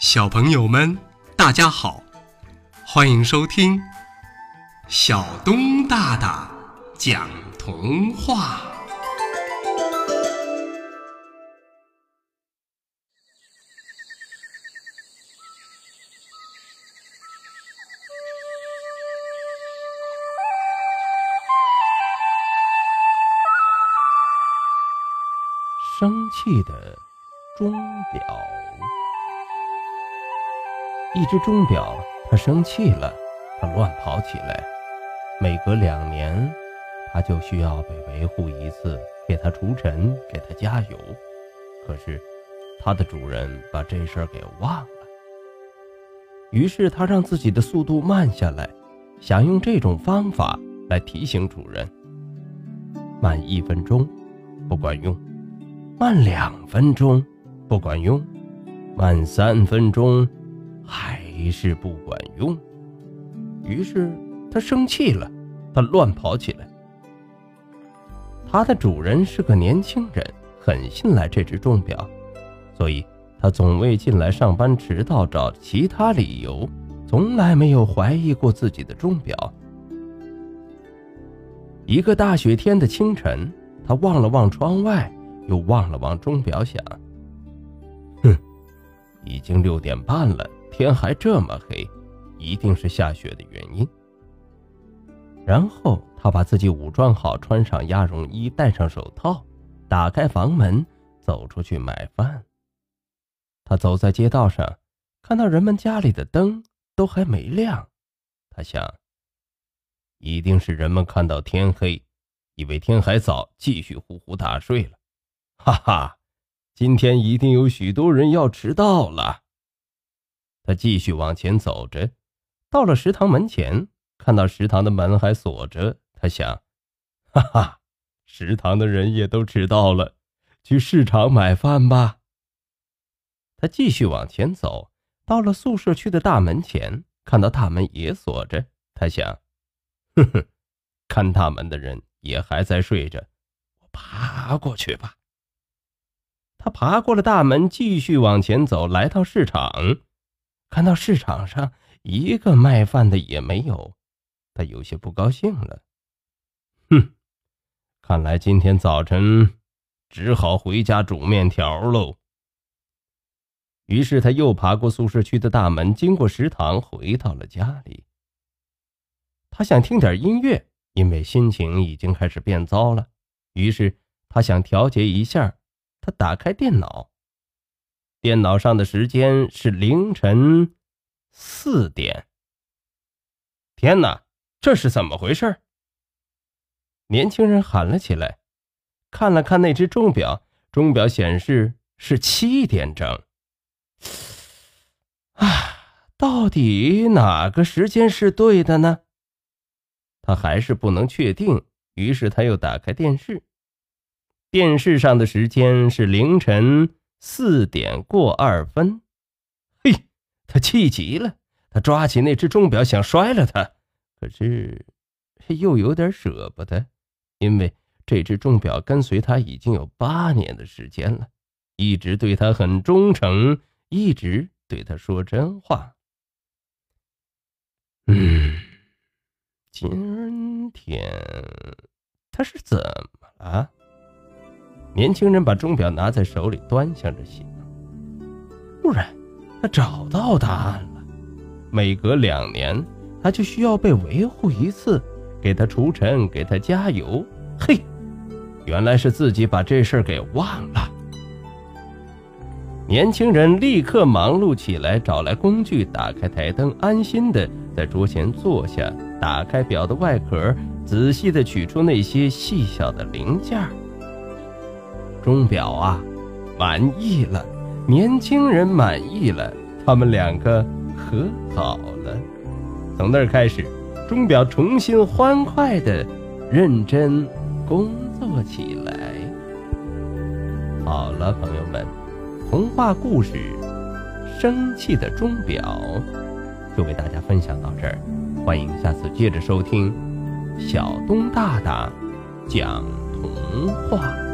小朋友们，大家好，欢迎收听小东大大讲童话。生气的钟表。一只钟表，它生气了，它乱跑起来。每隔两年，它就需要被维护一次，给它除尘，给它加油。可是，它的主人把这事儿给忘了。于是，他让自己的速度慢下来，想用这种方法来提醒主人：慢一分钟，不管用；慢两分钟，不管用；慢三分钟。还是不管用，于是他生气了，他乱跑起来。他的主人是个年轻人，很信赖这只钟表，所以他总为进来上班迟到找其他理由，从来没有怀疑过自己的钟表。一个大雪天的清晨，他望了望窗外，又望了望钟表，想：哼，已经六点半了。天还这么黑，一定是下雪的原因。然后他把自己武装好，穿上鸭绒衣，戴上手套，打开房门，走出去买饭。他走在街道上，看到人们家里的灯都还没亮，他想，一定是人们看到天黑，以为天还早，继续呼呼大睡了。哈哈，今天一定有许多人要迟到了。他继续往前走着，到了食堂门前，看到食堂的门还锁着。他想：“哈哈，食堂的人也都迟到了，去市场买饭吧。”他继续往前走，到了宿舍区的大门前，看到大门也锁着。他想：“哼哼，看大门的人也还在睡着，我爬过去吧。”他爬过了大门，继续往前走，来到市场。看到市场上一个卖饭的也没有，他有些不高兴了。哼，看来今天早晨只好回家煮面条喽。于是他又爬过宿舍区的大门，经过食堂，回到了家里。他想听点音乐，因为心情已经开始变糟了。于是他想调节一下，他打开电脑。电脑上的时间是凌晨四点。天哪，这是怎么回事？年轻人喊了起来，看了看那只钟表，钟表显示是七点整。啊，到底哪个时间是对的呢？他还是不能确定，于是他又打开电视，电视上的时间是凌晨。四点过二分，嘿，他气急了，他抓起那只钟表想摔了它，可是又有点舍不得，因为这只钟表跟随他已经有八年的时间了，一直对他很忠诚，一直对他说真话。嗯，今天他是怎么了？年轻人把钟表拿在手里，端详着想。突然，他找到答案了。每隔两年，他就需要被维护一次，给他除尘，给他加油。嘿，原来是自己把这事儿给忘了。年轻人立刻忙碌起来，找来工具，打开台灯，安心的在桌前坐下，打开表的外壳，仔细的取出那些细小的零件。钟表啊，满意了，年轻人满意了，他们两个和好了。从那儿开始，钟表重新欢快的认真工作起来。好了，朋友们，童话故事《生气的钟表》就为大家分享到这儿，欢迎下次接着收听小东大大讲童话。